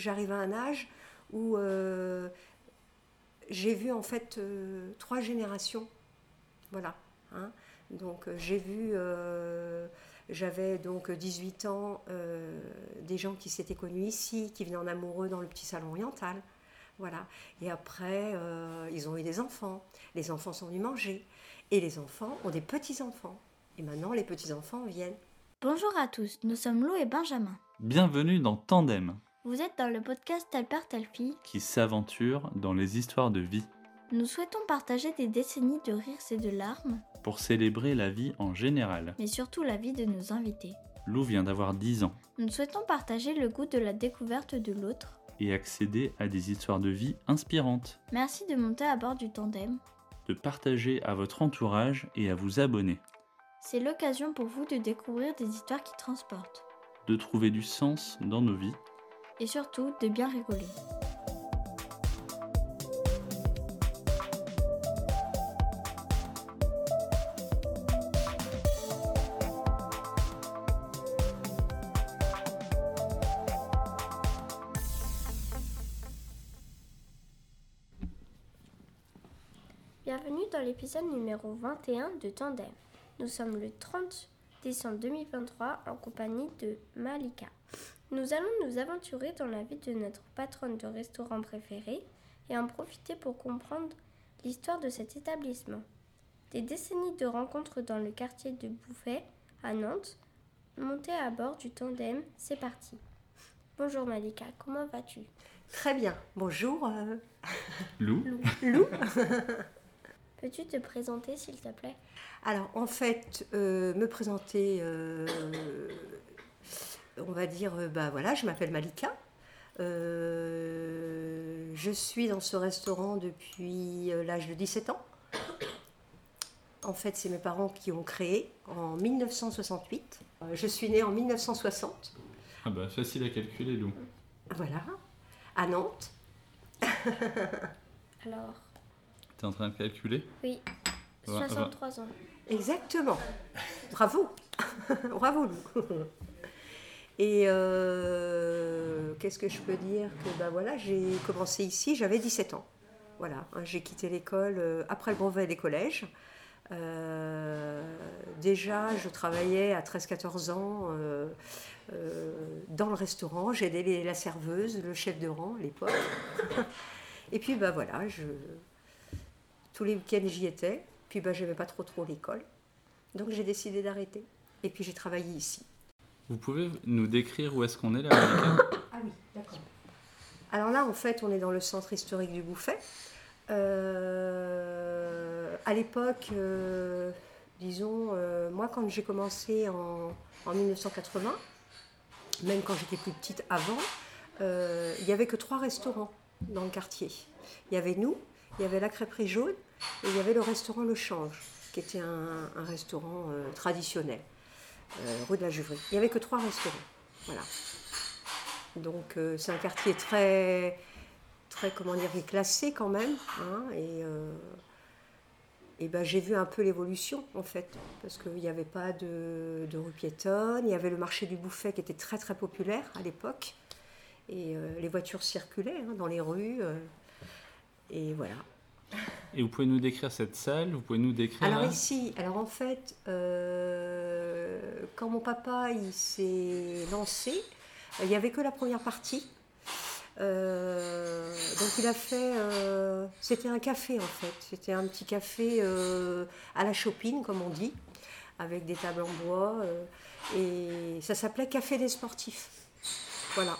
j'arrive à un âge où euh, j'ai vu en fait euh, trois générations. Voilà. hein. Donc euh, j'ai vu, euh, j'avais donc 18 ans, euh, des gens qui s'étaient connus ici, qui venaient en amoureux dans le petit salon oriental. Voilà. Et après, euh, ils ont eu des enfants. Les enfants sont venus manger. Et les enfants ont des petits-enfants. Et maintenant, les petits-enfants viennent. Bonjour à tous, nous sommes Lou et Benjamin. Bienvenue dans Tandem, Vous êtes dans le podcast Tel père, telle fille. qui s'aventure dans les histoires de vie Nous souhaitons partager des décennies de rires et de larmes, pour célébrer la vie en général. mais surtout la vie de nos invités. Lou vient d'avoir 10 ans Nous souhaitons partager le goût de la découverte de l'autre. et accéder à des histoires de vie inspirantes, Merci de monter à bord du tandem. de partager à votre entourage et à vous abonner, C'est l'occasion pour vous de découvrir des histoires qui transportent. de trouver du sens dans nos vies. Et surtout de bien rigoler. Bienvenue dans l'épisode numéro 21 de Tandem. Nous sommes le 30 décembre 2023 en compagnie de Malika. Nous allons nous aventurer dans la vie de notre patronne de restaurant préféré et en profiter pour comprendre l'histoire de cet établissement. Des décennies de rencontres dans le quartier de Bouffet, à Nantes, montées à bord du tandem, c'est parti. Bonjour Malika, comment vas-tu? Très bien. Bonjour. euh, Lou, Lou. Peux-tu te présenter s'il te plaît? Alors, en fait, euh, me présenter, euh, on va dire, euh, bah voilà, je m'appelle Malika. Euh, je suis dans ce restaurant depuis euh, l'âge de 17 ans. En fait, c'est mes parents qui ont créé en 1968. Euh, Je suis née en 1960, ah bah facile à calculer Lou. voilà, à Nantes. Alors, T'es en train de calculer? Oui, Va- va- 63 ans. Exactement. Bravo. Bravo, Lou. Et euh, qu'est-ce que je peux dire que bah voilà, j'ai commencé ici, j'avais 17 ans. Voilà, hein, j'ai quitté l'école euh, après le brevet des collèges. Euh, déjà, je travaillais à 13-14 ans dans le restaurant. J'aidais la serveuse, le chef de rang l'époque. Et puis, bah voilà, je, tous les week-ends, j'y étais. Puis, bah, j'aimais pas trop trop l'école. Donc, j'ai décidé d'arrêter. Et puis, j'ai travaillé ici. Vous pouvez nous décrire où est-ce qu'on est là Ah oui, d'accord. Alors là, en fait, on est dans le centre historique du Bouffet. Euh, à l'époque, euh, disons, euh, moi, quand j'ai commencé en, en 1980, même quand j'étais plus petite avant, euh, il n'y avait que trois restaurants dans le quartier. Il y avait nous, il y avait la crêperie jaune et il y avait le restaurant Le Change, qui était un, un restaurant euh, traditionnel, rue de la Juverie. Il n'y avait que trois restaurants. Voilà. Donc euh, c'est un quartier très, très comment dire, classé quand même. hein, et euh, et ben, j'ai vu un peu l'évolution en fait, parce qu'il n'y avait pas de, rue piétonne, il y avait le marché du Bouffet qui était très très populaire à l'époque, et euh, les voitures circulaient hein, dans les rues, euh, et voilà. Et vous pouvez nous décrire cette salle Vous pouvez nous décrire Alors là ici, alors en fait, euh, quand mon papa il s'est lancé, il n'y avait que la première partie. Euh, donc il a fait, euh, c'était un café en fait, c'était un petit café euh, à la chopine comme on dit, avec des tables en bois, euh, et ça s'appelait Café des sportifs. Voilà.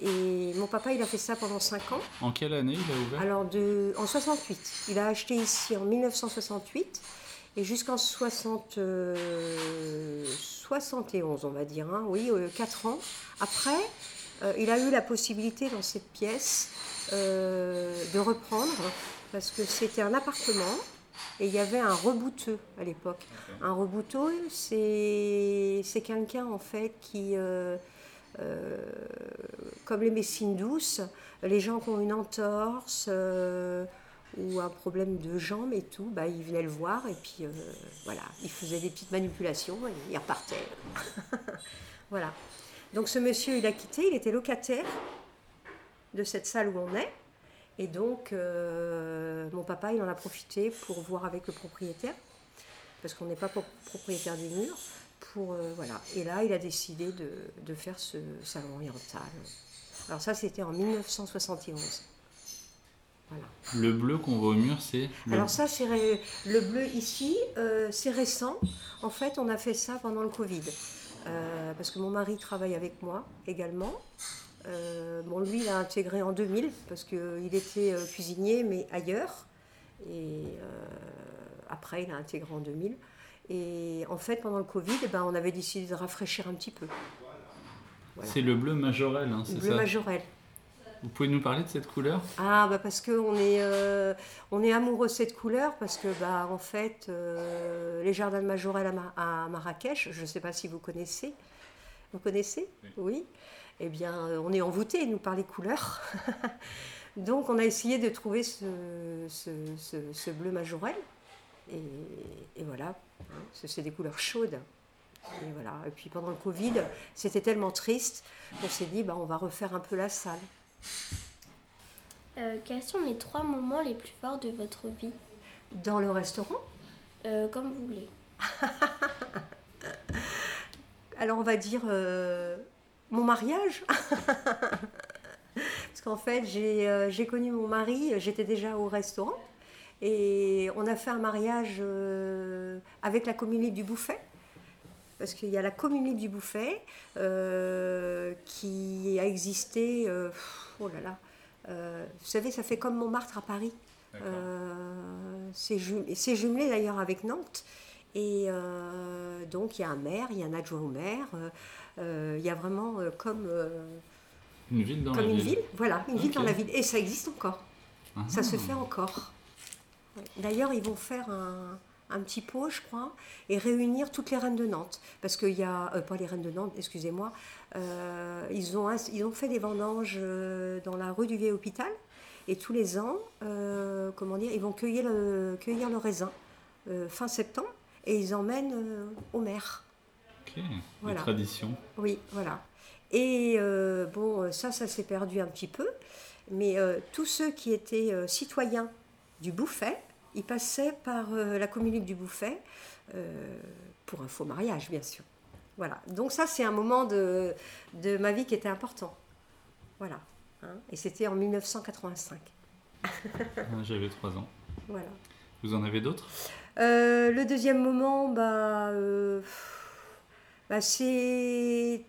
Et mon papa il a fait ça pendant 5 ans. En quelle année il a ouvert? Alors, de, en 68. Il a acheté ici en 1968 et jusqu'en 60, euh, 71, on va dire, hein, oui, 4 ans. Après, euh, il a eu la possibilité dans cette pièce euh, de reprendre parce que c'était un appartement et il y avait un rebouteux à l'époque. Un rebouteux, c'est c'est quelqu'un en fait qui. Euh, comme les médecines douces, les gens qui ont une entorse euh, ou un problème de jambes et tout, bah, ils venaient le voir et puis euh, voilà, ils faisaient des petites manipulations et ils repartaient. voilà. Donc ce monsieur, il a quitté, il était locataire de cette salle où on est. Et donc, mon papa, il en a profité pour voir avec le propriétaire, parce qu'on n'est pas pro- propriétaire des murs. Pour, euh, voilà. Et là, il a décidé de, de faire ce salon oriental. Alors ça, c'était en 1971. Voilà. Le bleu qu'on voit au mur, c'est le... Alors ça, c'est ré- le bleu ici, euh, c'est récent. En fait, on a fait ça pendant le Covid. Euh, parce que mon mari travaille avec moi également. Bon, lui, il a intégré en 2000 parce qu'il était cuisinier, mais ailleurs. Et après, il a intégré en 2000. Et en fait, pendant le Covid, eh ben, on avait décidé de rafraîchir un petit peu. voilà. c'est le bleu majorel, hein, c'est Bleu ça majorel. Vous pouvez nous parler de cette couleur? Ah bah parce que on est euh, on est amoureux de cette couleur parce que bah en fait euh, les jardins de Majorel à, Ma- à Marrakech, je ne sais pas si vous connaissez, vous connaissez? Oui. Eh bien euh, on est envoûté nous par les couleurs. Donc on a essayé de trouver ce, ce, ce- ce bleu Majorel et, et voilà, c'est des couleurs chaudes. Et voilà. Et puis pendant le Covid, c'était tellement triste qu'on s'est dit bah on va refaire un peu la salle. Euh, quels sont les trois moments les plus forts de votre vie? Dans le restaurant? Euh, Comme vous voulez. Alors on va dire euh, mon mariage. Parce qu'en fait, j'ai connu mon mari, j'étais déjà au restaurant. Et on a fait un mariage euh, avec la commune libre du Bouffet. Parce qu'il y a la commune libre du Bouffet euh, qui a existé, euh, oh là là, euh, vous savez, ça fait comme Montmartre à Paris. C'est ju- c'est jumelé d'ailleurs avec Nantes. Et donc il y a un maire, il y a un adjoint au maire, il y a vraiment comme, Une ville dans comme la une ville. ville. Voilà, une ville dans la ville. Et ça existe encore. Ah. Ça se fait encore. D'ailleurs, ils vont faire un, un petit pot, je crois, et réunir toutes les reines de Nantes. Parce qu'il y a, euh, pas les reines de Nantes, excusez-moi, euh, ils, ont, ils ont fait des vendanges euh, dans la rue du Vieil Hôpital. Et tous les ans, euh, comment dire, ils vont cueillir le, cueillir le raisin fin septembre et ils emmènent au maire. Ok, Voilà. les traditions. Oui, voilà. Et bon, ça, ça s'est perdu un petit peu. Mais tous ceux qui étaient citoyens du Bouffet, ils passaient par euh, la commune libre du Bouffet euh, pour un faux mariage, bien sûr. Voilà. Donc ça, c'est un moment de, de ma vie qui était important. Voilà. Hein. Et c'était en 1985. Ah, J'avais trois ans. Voilà. Vous en avez d'autres? Euh, le deuxième moment, bah, bah, c'est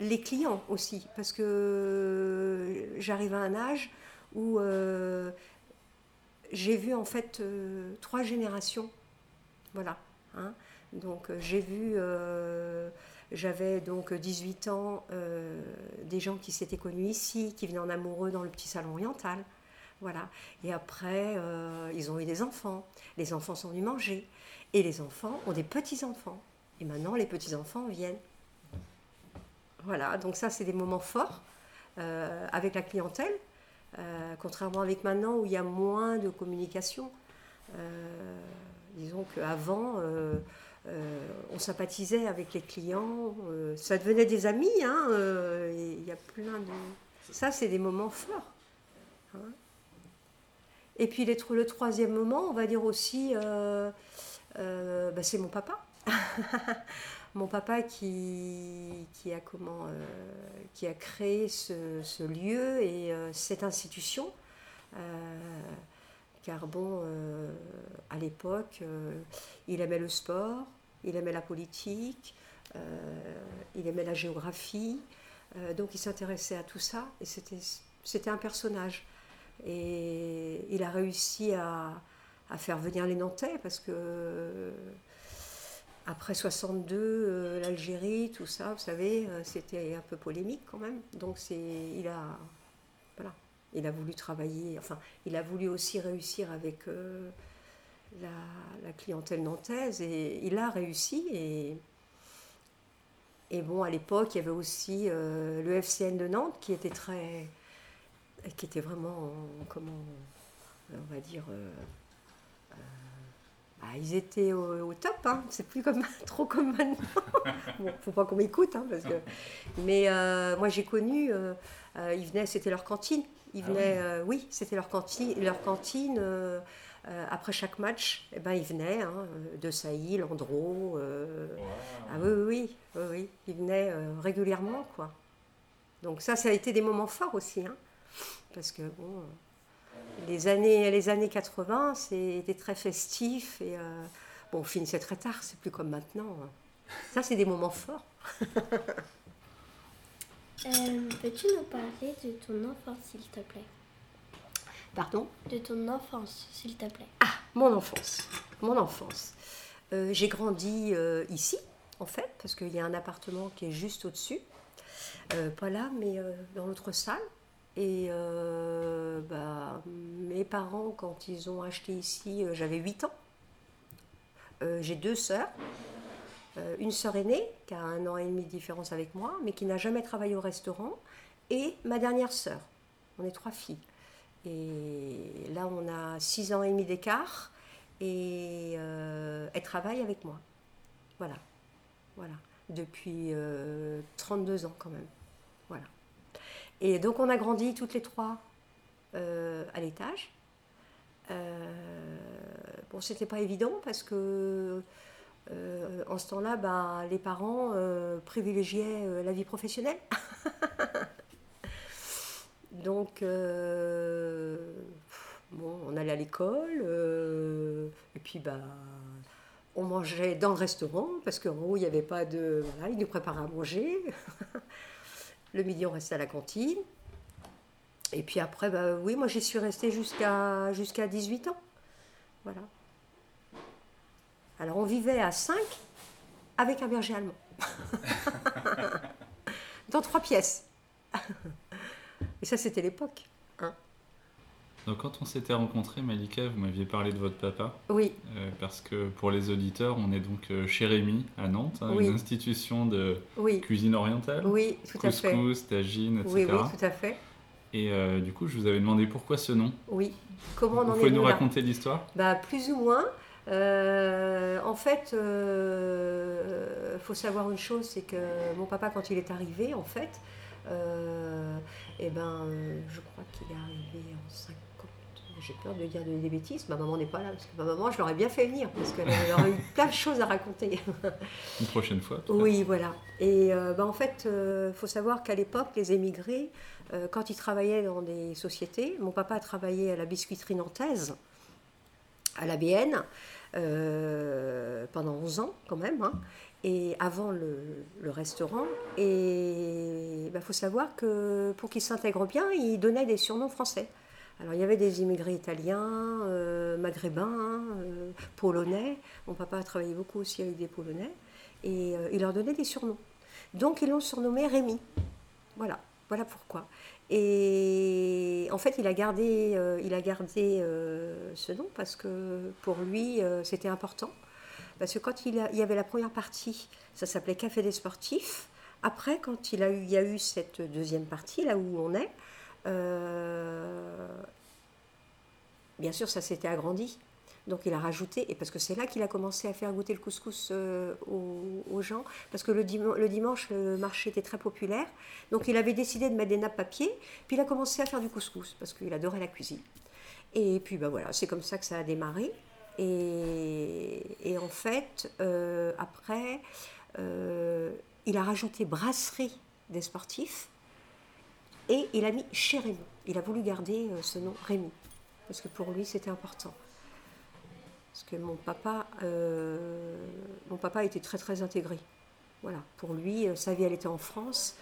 les clients aussi, parce que j'arrive à un âge où euh, j'ai vu en fait euh, trois générations. Voilà. hein. Donc euh, j'ai vu, euh, j'avais donc 18 ans, des gens qui s'étaient connus ici, qui venaient en amoureux dans le petit salon oriental. Voilà. Et après, ils ont eu des enfants. Les enfants sont venus manger. Et les enfants ont des petits-enfants. Et maintenant, les petits-enfants viennent. Voilà, donc ça, c'est des moments forts avec la clientèle. Euh, contrairement avec maintenant où il y a moins de communication. Euh, disons qu'avant, euh, on sympathisait avec les clients. ça devenait des amis. hein, Il y a plein de... Ça, c'est des moments forts. hein. Et puis le troisième moment, on va dire aussi, bah, c'est mon papa. mon papa qui, qui, a comment, euh, qui a créé ce, ce lieu et euh, cette institution. Euh, car bon, à l'époque, il aimait le sport, il aimait la politique, il aimait la géographie, donc il s'intéressait à tout ça et c'était un personnage. Et il a réussi à, à faire venir les Nantais parce que après 62, euh, l'Algérie, tout ça, vous savez, euh, c'était un peu polémique quand même. Donc c'est, il a, voilà, il a voulu travailler. Enfin, il a voulu aussi réussir avec euh, la, clientèle nantaise et il a réussi. Et, et bon, à l'époque, il y avait aussi le FCN de Nantes qui était très, qui était vraiment, comment, on va dire, bah, ils étaient au, top, hein. c'est plus comme, trop comme maintenant. bon, faut pas qu'on m'écoute, hein, parce que... mais euh, moi j'ai connu, euh, euh, ils venaient, c'était leur cantine. Ils Ah venaient, oui, c'était leur cantine. Leur cantine après chaque match, eh ben, ils venaient, hein, de Sailly, Landreau. Ah oui, oui, oui, oui, oui, ils venaient régulièrement, quoi. Donc ça, ça a été des moments forts aussi, parce que bon, les années, les années 80, c'était très festif et euh, bon, on finissait très tard, c'est plus comme maintenant. hein. Ça, c'est des moments forts. Euh, Peux-tu nous parler de ton enfance, s'il te plaît? Pardon? De ton enfance, s'il te plaît. Ah, mon enfance. Mon enfance. Euh, j'ai grandi ici, en fait, parce qu'il y a un appartement qui est juste au-dessus. Pas là, mais dans l'autre salle. Et euh, bah, mes parents, quand ils ont acheté ici, euh, j'avais 8 ans. Euh, j'ai deux sœurs. Une sœur aînée, qui a un an et demi de différence avec moi, mais qui n'a jamais travaillé au restaurant. Et ma dernière sœur. On est trois filles. Et là, on a 6 ans et demi d'écart. Et elle travaille avec moi. Voilà. Voilà. Depuis euh, 32 ans quand même. Voilà. Et donc on a grandi toutes les trois euh, à l'étage. Euh, bon, c'était pas évident parce que euh, en ce temps-là, bah, les parents euh, privilégiaient la vie professionnelle. donc, bon, on allait à l'école et puis bah, on mangeait dans le restaurant parce qu'en haut il n'y avait pas de, voilà, ils nous préparaient à manger. Le midi, on restait à la cantine. Et puis après, bah, oui, moi j'y suis restée jusqu'à jusqu'à 18 ans. Voilà. Alors on vivait à 5 avec un berger allemand. Dans trois pièces. Et ça, c'était l'époque. Donc quand on s'était rencontrés, Malika, vous m'aviez parlé de votre papa, Oui, euh, parce que pour les auditeurs, on est donc euh, chez Rémy à Nantes, hein, Oui. une institution de oui, cuisine orientale, oui, tout à fait. couscous, tagine, etc. Oui, oui, tout à fait. Et euh, du coup, je vous avais demandé pourquoi ce nom. Oui. Comment on vous en est pouvez nous raconter l'histoire? Bah, plus ou moins. Euh, en fait, il faut savoir une chose, c'est que mon papa, quand il est arrivé, en fait, eh ben, je crois qu'il est arrivé en 50. J'ai peur de dire des bêtises. Ma maman n'est pas là, parce que ma maman, je l'aurais bien fait venir, parce qu'elle aurait eu plein de choses à raconter. Une prochaine fois Oui, voilà. Et euh, bah, en fait, il faut savoir qu'à l'époque, les émigrés, euh, quand ils travaillaient dans des sociétés, mon papa a travaillé à la biscuiterie nantaise, à la BN, euh, pendant 11 ans quand même, hein, et avant le, le restaurant. Et il faut savoir que pour qu'ils s'intègrent bien, ils donnaient des surnoms français. Alors il y avait des immigrés italiens, euh, maghrébins, euh, polonais. Mon papa a travaillé beaucoup aussi avec des polonais. Et euh, il leur donnait des surnoms. Donc ils l'ont surnommé Rémi. Voilà, voilà pourquoi. Et en fait, il a gardé, il a gardé ce nom parce que pour lui, c'était important. Parce que quand il, a- il y avait la première partie, ça s'appelait Café des sportifs. Après, quand il, a eu, il y a eu cette deuxième partie, là où on est, bien sûr, ça s'était agrandi. Donc il a rajouté, et parce que c'est là qu'il a commencé à faire goûter le couscous euh, aux, gens, parce que le, dim- le dimanche, le marché était très populaire. Donc il avait décidé de mettre des nappes papier, puis il a commencé à faire du couscous, parce qu'il adorait la cuisine. Et puis ben voilà, c'est comme ça que ça a démarré. Et, en fait, euh, après, euh, il a rajouté brasserie des sportifs, et il a mis chez Rémi. Il a voulu garder euh, ce nom Rémi, parce que pour lui c'était important. Parce que mon papa, euh, mon papa était très très intégré. Voilà, pour lui, euh, sa vie elle était en France.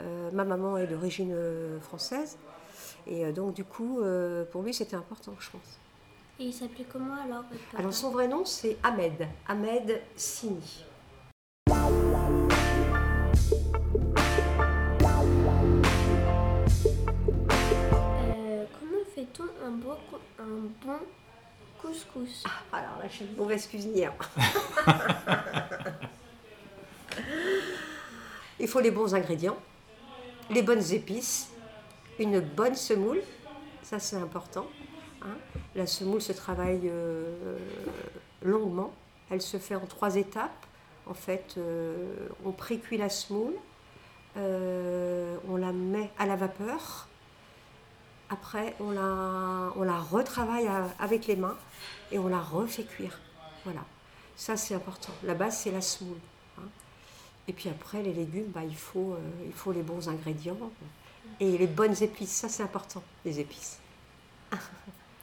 Euh, ma maman est d'origine française. Et donc du coup, euh, pour lui c'était important, je pense. Et il s'appelait comment alors Alors son vrai nom c'est Ahmed, Ahmed Sini. Bon couscous Alors là, je suis une mauvaise cuisinière. Il faut les bons ingrédients, les bonnes épices, une bonne semoule, ça c'est important. hein. La semoule se travaille euh, longuement. Elle se fait en trois étapes. En fait, euh, on précuit la semoule, euh, on la met à la vapeur. Après, on la, on la retravaille avec les mains et on la refait cuire. Voilà. Ça, c'est important. La base, c'est la semoule. hein. Et puis après, les légumes, bah, il, faut, euh, il faut les bons ingrédients et les bonnes épices. Ça, c'est important, les épices.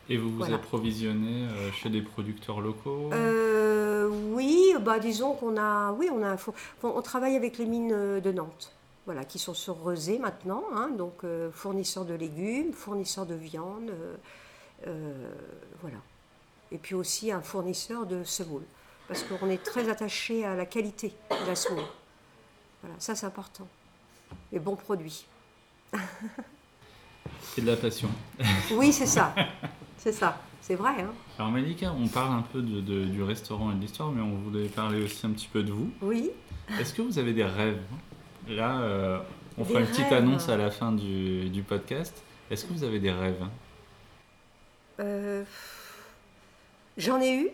Et vous vous Voilà. approvisionnez euh, chez des producteurs locaux? Euh, oui, bah, disons qu'on a, oui, on, a, faut- on travaille avec les mines de Nantes, voilà, qui sont sur Rezé maintenant, hein, donc euh, fournisseurs de légumes, fournisseurs de viande, euh, euh, voilà. Et puis aussi un fournisseur de semoule, parce qu'on est très attaché à la qualité de la semoule. Voilà, ça c'est important. Les bons produits. Et de la passion. Oui, c'est ça, c'est ça, c'est vrai. Hein. Alors Malika, on parle un peu de- de- du restaurant et de l'histoire, mais on voulait parler aussi un petit peu de vous. Oui. Est-ce que vous avez des rêves? Là, euh, on Des fera une petite annonce à la fin du, du podcast. Est-ce que vous avez des rêves? Euh, j'en ai eu.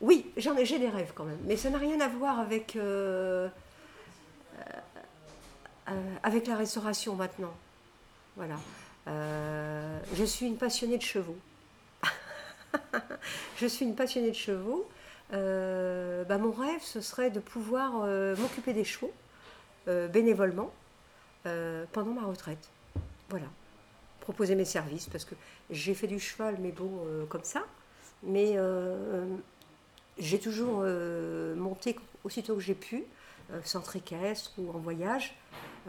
Oui, j'en ai, j'ai des rêves quand même. Mais ça n'a rien à voir avec, euh, avec la restauration maintenant. Voilà. Je suis une passionnée de chevaux. je suis une passionnée de chevaux. Euh, bah, mon rêve, ce serait de pouvoir euh, m'occuper des chevaux euh, bénévolement euh, pendant ma retraite. Voilà. Proposer mes services parce que j'ai fait du cheval, mais bon, euh, comme ça. Mais euh, j'ai toujours euh, monté aussitôt que j'ai pu, euh, centre équestre ou en voyage,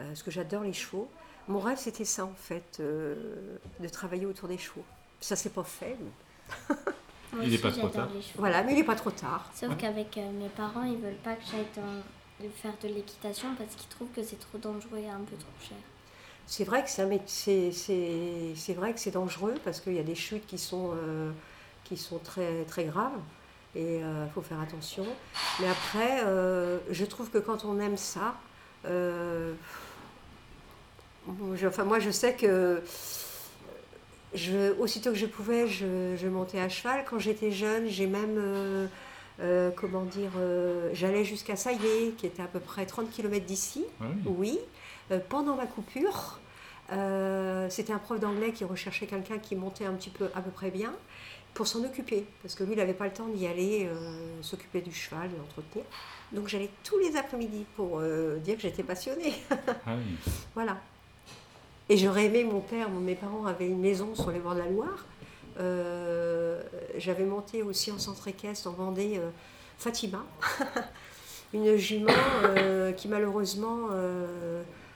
euh, parce que j'adore les chevaux. Mon rêve, c'était ça, en fait, euh, de travailler autour des chevaux. Ça, c'est pas fait. mais- Moi Il est aussi, pas trop tard. Voilà, mais il n'est pas trop tard. Sauf qu'avec euh, mes parents, ils veulent pas que j'aille dans- faire de l'équitation parce qu'ils trouvent que c'est trop dangereux et un peu trop cher. C'est vrai que c'est vrai que c'est dangereux parce qu'il y a des chutes qui sont, euh, qui sont très, très graves et il faut faire attention. Mais après, euh, je trouve que quand on aime ça, euh, enfin moi je sais que aussitôt que je pouvais, je, je montais à cheval. Quand j'étais jeune, j'ai même, euh, comment dire, euh, j'allais jusqu'à Saillé, qui était à peu près 30 km d'ici. Oui. Oui, euh, pendant ma coupure, c'était un prof d'anglais qui recherchait quelqu'un qui montait un petit peu à peu près bien pour s'en occuper, parce que lui, il n'avait pas le temps d'y aller euh, s'occuper du cheval, de l'entretenir. Donc j'allais tous les après-midi pour euh, dire que j'étais passionnée. Ah oui. voilà. Et j'aurais aimé, mon père, mes parents avaient une maison sur les bords de la Loire. Euh, J'avais monté aussi en centre équestre en Vendée euh, Fatima, une jument euh, qui malheureusement,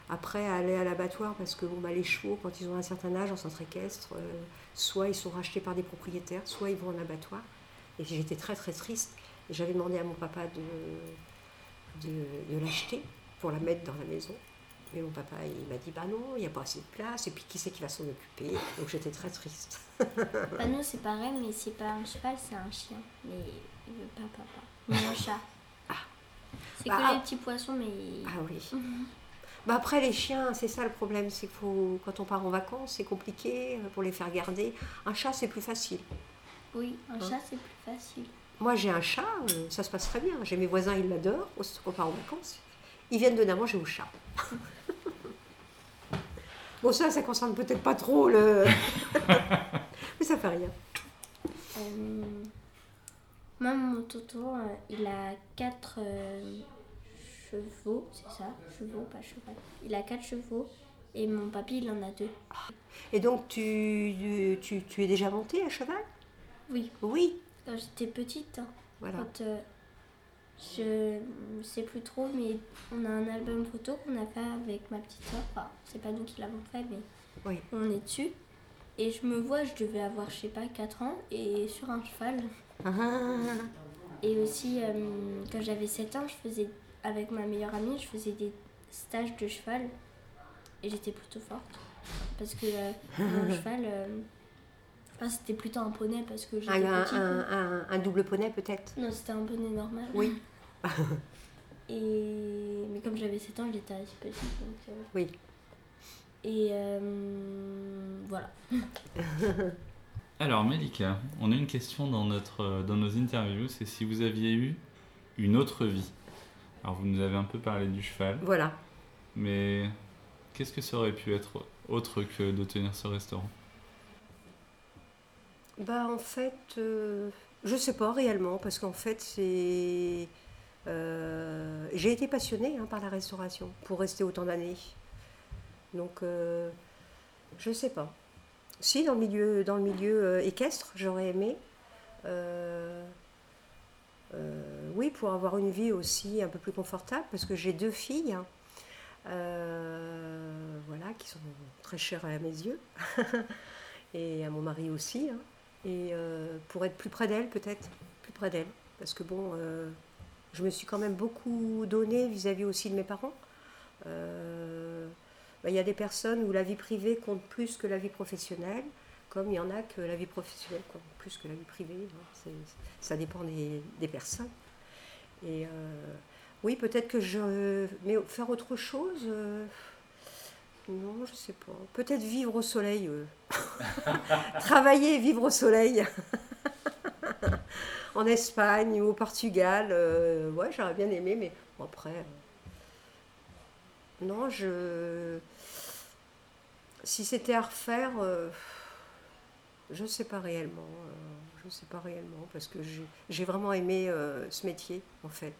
après, allait à l'abattoir parce que bon, bah, les chevaux, quand ils ont un certain âge en centre équestre, soit ils sont rachetés par des propriétaires, soit ils vont en abattoir. Et j'étais très très triste. J'avais demandé à mon papa de, de l'acheter pour la mettre dans la maison. Mais mon papa, il m'a dit, bah non, il n'y a pas assez de place, et puis qui c'est qui va s'en occuper? Donc j'étais très triste. Bah, nous, c'est pareil, mais c'est pas un cheval, c'est un chien. Mais il veut pas papa. Ni un chat. C'est Bah, que ah. les petits poissons, mais. Ah oui. Bah après, les chiens, c'est ça le problème, c'est que faut, quand on part en vacances, c'est compliqué euh, pour les faire garder. Un chat, c'est plus facile. Oui, un Hein. chat, c'est plus facile. Moi, j'ai un chat, euh, ça se passe très bien. J'ai mes voisins, ils l'adorent, qu'on part en vacances. Ils viennent donner à manger au chat. bon, ça, ça concerne peut-être pas trop le. Mais ça fait rien. Euh, Moi, mon toto, euh, il a 4 chevaux, c'est ça? Chevaux, pas cheval. Il a 4 chevaux et mon papy, il en a 2. Et donc, tu, tu, tu es déjà monté à cheval? Oui, Oui. quand j'étais petite, hein, Voilà. quand je sais plus trop, mais on a un album photo qu'on a fait avec ma petite soeur. Enfin, c'est pas nous qui l'avons fait, mais Oui. on est dessus. Et je me vois, je devais avoir, je sais pas, 4 ans, et sur un cheval. Ah, Et aussi, euh, quand j'avais 7 ans, je faisais, avec ma meilleure amie, je faisais des stages de cheval. Et j'étais plutôt forte. Parce que euh, mon cheval, euh, enfin, c'était plutôt un poney parce que j'étais un, petite. un, un- un double poney, peut-être? Non, c'était un poney normal. Oui. Et... Mais comme j'avais 7 ans, j'étais assez petite. Donc, euh, Oui. Et euh, voilà. Alors Melika, on a une question dans, notre, dans nos interviews, c'est si vous aviez eu une autre vie. Alors vous nous avez un peu parlé du cheval, Voilà. mais qu'est-ce que ça aurait pu être autre que de tenir ce restaurant? Bah en fait, euh, je sais pas réellement, parce qu'en fait c'est... euh, j'ai été passionnée hein, par la restauration pour rester autant d'années. Donc euh, je sais pas. Si dans le milieu, dans le milieu euh, équestre, j'aurais aimé. Oui, pour avoir une vie aussi un peu plus confortable, parce que j'ai deux filles, hein, voilà, qui sont très chères à mes yeux, et à mon mari aussi. hein. et pour être plus près d'elles, peut-être, plus près d'elles, parce que bon, je me suis quand même beaucoup donnée vis-à-vis aussi de mes parents. Euh, bah, Il y a des personnes où la vie privée compte plus que la vie professionnelle, comme il y en a que la vie professionnelle compte plus que la vie privée. hein. C'est- ça dépend des, des personnes. Et euh, oui, peut-être que je. Mais faire autre chose. euh, non, je sais pas. Peut-être vivre au soleil. Travailler et vivre au soleil. en Espagne ou au Portugal. euh, ouais, j'aurais bien aimé, mais bon, après. euh, non, je. Si c'était à refaire, euh, je ne sais pas réellement. je ne sais pas réellement, parce que j'ai- j'ai vraiment aimé ce métier, en fait.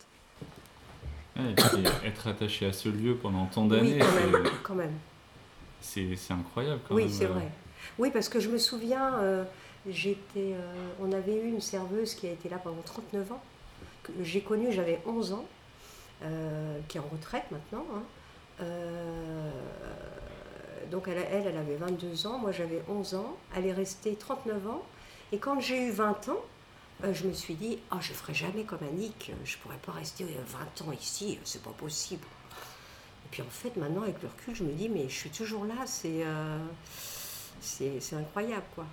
Et puis être attaché à ce lieu pendant tant Oui, d'années, quand c'est- même. Quand même. c'est c'est incroyable quand Oui, même. c'est euh. vrai. Oui, parce que je me souviens, euh, on avait eu une serveuse qui a été là pendant 39 ans, que j'ai connue, j'avais 11 ans, euh, qui est en retraite maintenant. hein. Euh, donc elle, elle, avait 22 ans, moi j'avais 11 ans, elle est restée 39 ans, et quand j'ai eu 20 ans, je me suis dit, ah, je ferai jamais comme Annick, je pourrais pas rester euh, 20 ans ici, c'est pas possible. Et puis en fait, maintenant, avec le recul, je me dis, mais je suis toujours là, c'est c'est incroyable, quoi.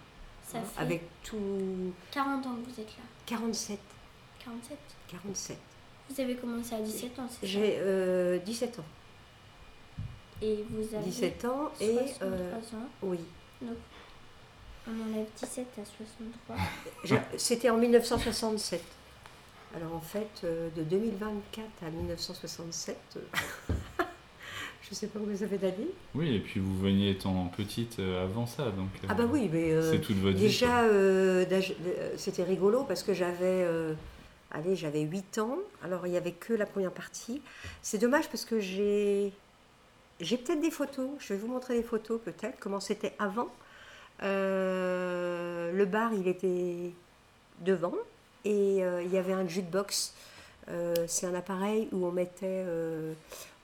Ça Hein, fait Avec tout. 40 ans que vous êtes là. 47. 47 47. Vous avez commencé à 17 ans, c'est ça J'ai euh, 17 ans. Et vous avez 17 ans et. 63 euh, ans. oui. On enlève 17 à 63. J'ai- C'était en 1967. Alors en fait, euh, de 2024 à 1967, euh, je ne sais pas combien ça fait d'années. Oui, et puis vous veniez étant petite euh, avant ça, donc euh, Ah bah oui, mais. euh, c'est toute votre vie. Déjà, c'était rigolo parce que j'avais, allez, j'avais 8 ans. Alors, il n'y avait que la première partie. C'est dommage parce que j'ai, j'ai peut-être des photos. Je vais vous montrer des photos peut-être, comment c'était avant. Euh, le bar, il était devant et euh, il y avait un jukebox. Euh, c'est un appareil où on mettait, euh,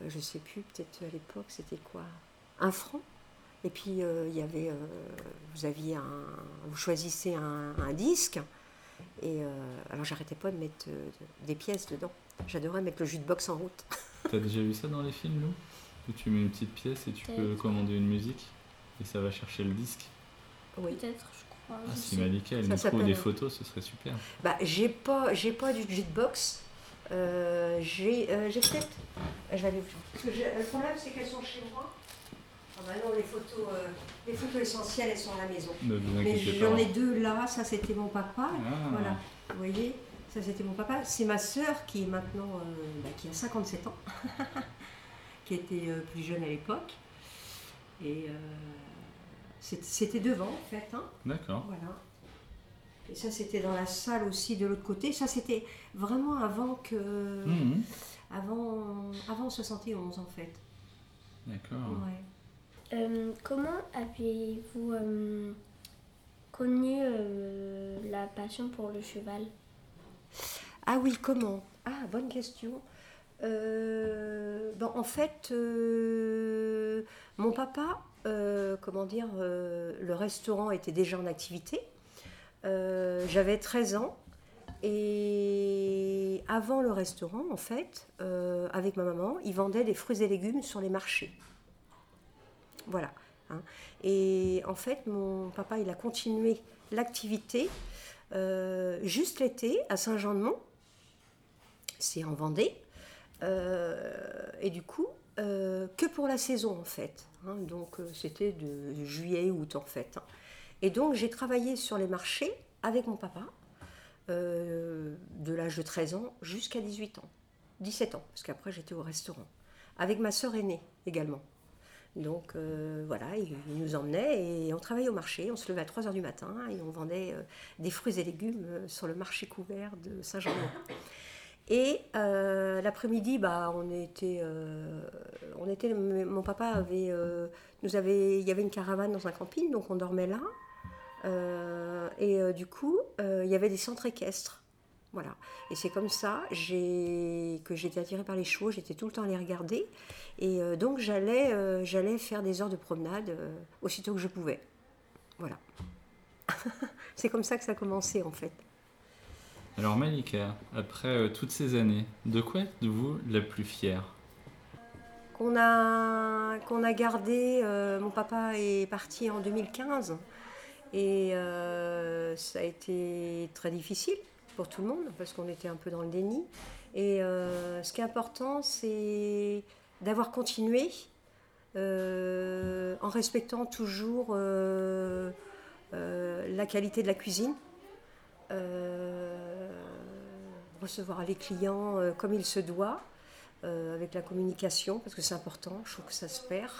je sais plus, peut-être à l'époque, c'était quoi? Un franc et puis euh, il y avait, euh, vous aviez un, vous choisissez un, un disque. Et euh, alors j'arrêtais pas de mettre euh, des pièces dedans. J'adorais mettre le jus de box en route. T'as déjà vu ça dans les films, Lou Où tu mets une petite pièce et tu peux commander une musique et ça va chercher le disque. Oui. Peut-être, je crois. Ah, si. Malika, elle nous trouve des photos, ce serait super. Bah j'ai pas, j'ai pas du jus de box. Euh, j'ai, euh, j'ai peut-être. Je vais aller j'ai- le problème c'est qu'elles sont chez moi. Ah bah non, les photos, euh, les photos essentielles elles sont à la maison. Ne vous Mais j'en ai deux là. Ça c'était mon papa. Ah. Voilà. Vous voyez, ça c'était mon papa. C'est ma sœur qui est maintenant, euh, bah, qui a 57 ans, qui était euh, plus jeune à l'époque. Et euh, c'était devant en fait. hein. D'accord. Voilà. Et ça c'était dans la salle aussi de l'autre côté. Ça c'était vraiment avant que, Mhm. avant, avant 71 en fait. D'accord. Ouais. Euh, comment avez-vous euh, connu euh, la passion pour le cheval? Ah oui, comment? Ah, bonne question. Euh, bon, en fait, euh, mon papa, euh, comment dire, euh, le restaurant était déjà en activité. Euh, J'avais 13 ans. Et avant le restaurant, en fait, euh, avec ma maman, ils vendaient des fruits et légumes sur les marchés. Voilà. hein. Et en fait, mon papa, il a continué l'activité euh, juste l'été à Saint-Jean-de-Mont. C'est en Vendée. Et du coup, que pour la saison en fait. hein. donc c'était de juillet, août en fait. hein. Et donc j'ai travaillé sur les marchés avec mon papa, euh, de l'âge de 13 ans jusqu'à 18 ans. 17 ans, parce qu'après j'étais au restaurant. Avec ma sœur aînée également. Donc euh, voilà, il, nous emmenait et on travaillait au marché. On se levait à 3 h du matin et on vendait euh, des fruits et légumes sur le marché couvert de Saint-Jean. Et l'après-midi, bah, on était, mon papa avait, nous avait, il y avait une caravane dans un camping, donc on dormait là. Et du coup, il y avait des centres équestres. Voilà. Et c'est comme ça que j'étais attirée par les chevaux, j'étais tout le temps à les regarder. Et euh, donc j'allais, euh, j'allais faire des heures de promenade euh, aussitôt que je pouvais. Voilà. c'est comme ça que ça a commencé en fait. Alors Malika, après toutes ces années, de quoi êtes-vous la plus fière? Qu'on a, qu'on a gardé, mon papa est parti en 2015 et ça a été très difficile pour tout le monde, parce qu'on était un peu dans le déni. Et euh, ce qui est important, c'est d'avoir continué euh, en respectant toujours euh, la qualité de la cuisine, recevoir les clients comme il se doit, avec la communication, parce que c'est important, je trouve que ça se perd.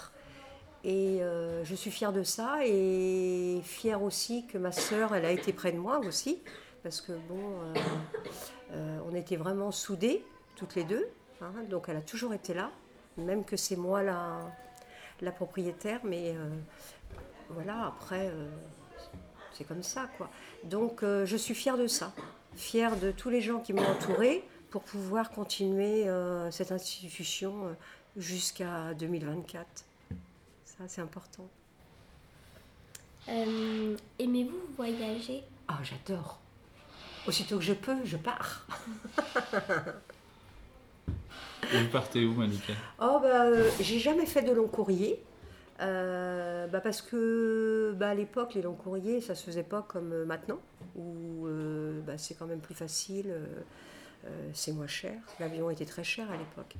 Et je suis fière de ça et fière aussi que ma sœur, elle a été près de moi aussi parce que bon, euh, euh, on était vraiment soudés, toutes les deux. Hein, donc elle a toujours été là, même que c'est moi la, la propriétaire, mais euh, voilà, après, c'est comme ça, quoi. Donc je suis fière de ça, fière de tous les gens qui m'ont entourée pour pouvoir continuer cette institution jusqu'à 2024. Ça, c'est important. Aimez-vous voyager? Ah, j'adore. Aussitôt que je peux, je pars. vous partez où, Malika? Oh, bah, euh, j'ai jamais fait de long courrier. Euh, bah parce que bah, à l'époque, les longs courriers, ça se faisait pas comme euh, maintenant, où bah, c'est quand même plus facile, c'est moins cher. L'avion était très cher à l'époque.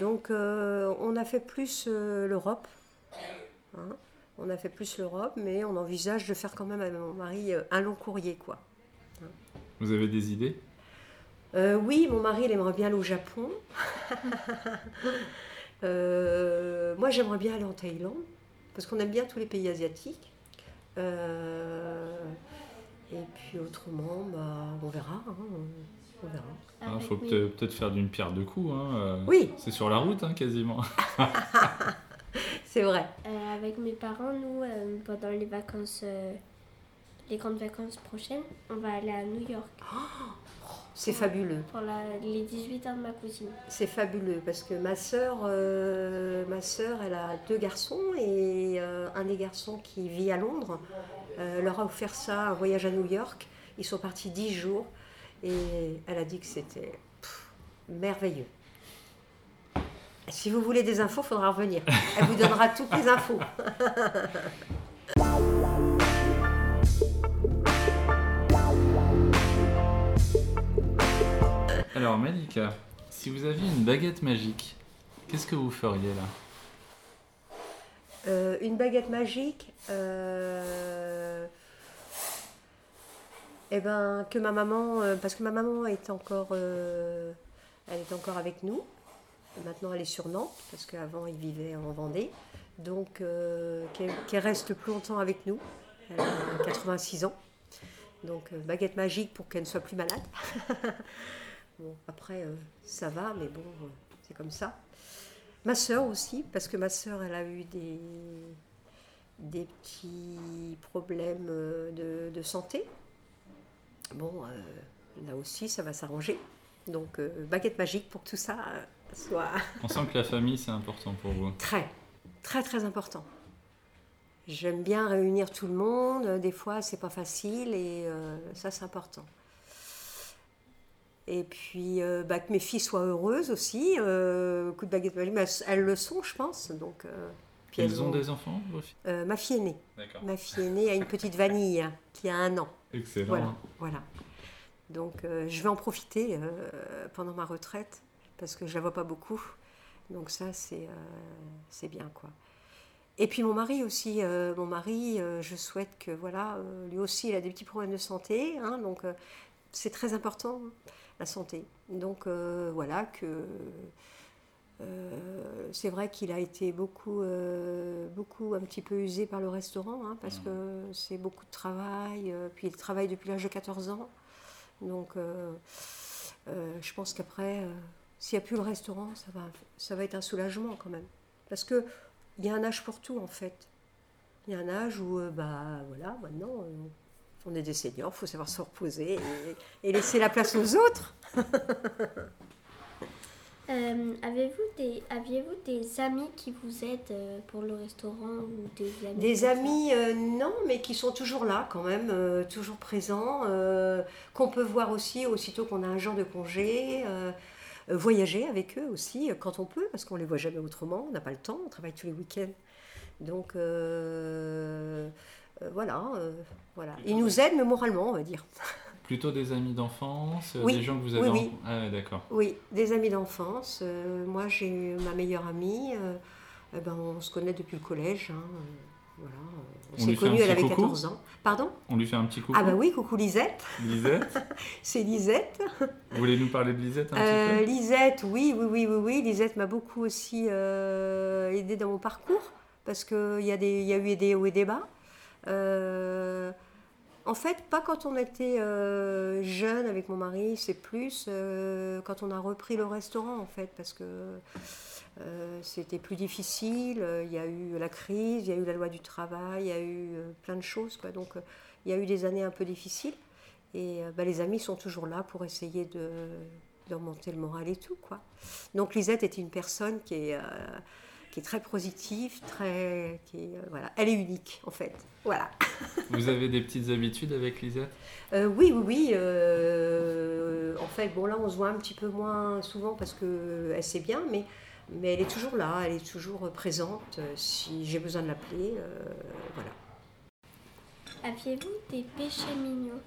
Donc, on a fait plus l'Europe. Hein. on a fait plus l'Europe, mais on envisage de faire quand même avec mon mari un long courrier, quoi. Vous avez des idées? Euh, Oui, mon mari, il aimerait bien aller au Japon. Euh, moi, j'aimerais bien aller en Thaïlande, parce qu'on aime bien tous les pays asiatiques. Euh, et puis autrement, bah, on verra. Hein, on verra. Il ah, faut peut-être faire d'une pierre deux coups. Hein, oui. C'est sur la route, hein, quasiment. C'est vrai. avec mes parents, nous, pendant les vacances les grandes vacances prochaines, on va aller à New York. c'est fabuleux. Pour les 18 ans de ma cousine. C'est fabuleux parce que ma sœur, euh, ma sœur, elle a deux garçons et euh, un des garçons qui vit à Londres euh, leur a offert ça, un voyage à New York. Ils sont partis 10 jours et elle a dit que c'était merveilleux. Si vous voulez des infos, il faudra revenir. Elle vous donnera toutes les infos. Alors Malika, si vous aviez une baguette magique, qu'est-ce que vous feriez là? Euh, Une baguette magique euh, Eh ben que ma maman, euh, parce que ma maman est encore, elle est encore avec nous. Maintenant elle est sur Nantes parce qu'avant il vivait en Vendée. Donc qu'elle reste plus longtemps avec nous. Elle a 86 ans. Donc baguette magique pour qu'elle ne soit plus malade. après, euh, ça va, mais bon, euh, c'est comme ça. Ma sœur aussi, parce que ma sœur, elle a eu des, petits problèmes euh, de, santé. Bon, là aussi, ça va s'arranger. Donc, baguette magique pour tout ça soit. On sent que la famille, c'est important pour vous. Très, très, très important. J'aime bien réunir tout le monde. Des fois, c'est pas facile et ça, c'est important. Et puis euh, bah, que mes filles soient heureuses aussi. Euh, coup de baguette magique, elles, le sont, je pense. Donc, euh, elles, ont, des enfants euh, Ma fille aînée. Ma fille aînée a une petite vanille qui a un an. Excellent. Voilà. voilà. Donc je vais en profiter pendant ma retraite parce que je la vois pas beaucoup. Donc ça, c'est c'est bien quoi. Et puis mon mari aussi, euh, mon mari, euh, je souhaite que voilà, euh, lui aussi, il a des petits problèmes de santé, hein, donc euh, c'est très important la santé. Donc euh, voilà que euh, c'est vrai qu'il a été beaucoup, euh, beaucoup un petit peu usé par le restaurant, hein, parce Mhm. que c'est beaucoup de travail. euh, puis il travaille depuis l'âge de 14 ans, donc euh, euh, je pense qu'après, euh, s'il n'y a plus le restaurant, ça va, ça va être un soulagement quand même, parce que il y a un âge pour tout en fait. Il y a un âge où, euh, bah voilà, maintenant, euh, on est des seniors, il faut savoir se reposer et, et laisser la place aux autres. Euh, avez-vous des, aviez-vous des amis qui vous aident euh, pour le restaurant ou des amis Des amis, euh, non, mais qui sont toujours là quand même, toujours présents, qu'on peut voir aussi aussitôt qu'on a un genre de congé, voyager avec eux aussi euh, quand on peut, parce qu'on les voit jamais autrement, on n'a pas le temps, on travaille tous les week-ends. Donc euh, euh, voilà, euh, voilà. Ils nous aident, mais moralement, on va dire. Plutôt des amis d'enfance, euh, Oui, des gens que vous avez oui, Ah d'accord. Oui, des amis d'enfance. Euh, moi, j'ai ma meilleure amie. euh, eh ben, on se connaît depuis le collège. hein, euh, voilà. On, s'est lui fait un connus, elle petit avait coucou 14 ans. Pardon? On lui fait un petit coucou? Ah bah oui, coucou Lisette. Lisette, C'est Lisette. vous voulez nous parler de Lisette un Euh, petit Lisette, oui, oui, oui, oui, oui. Lisette m'a beaucoup aussi euh, aidé dans mon parcours parce qu'il y, a des- y a eu des hauts et des bas. Euh, en fait, pas quand on était euh, jeune avec mon mari, c'est plus quand on a repris le restaurant en fait parce que euh, c'était plus difficile. euh, Il y a eu la crise, il y a eu la loi du travail, il y a eu euh, plein de choses. Quoi. Donc, il y a eu des années un peu difficiles. Et bah, les amis sont toujours là pour essayer de, de remonter le moral et tout. Quoi. Donc Lisette est une personne qui est, euh, qui est très positive, très, qui est, euh, voilà. elle est unique en fait. Voilà. Vous avez des petites habitudes avec Lisette? Euh, oui, oui, oui. en fait, bon là on se voit un petit peu moins souvent parce qu'elle sait bien, mais, mais elle est toujours là, elle est toujours présente euh, si j'ai besoin de l'appeler. euh, voilà. Aviez-vous des péchés mignons?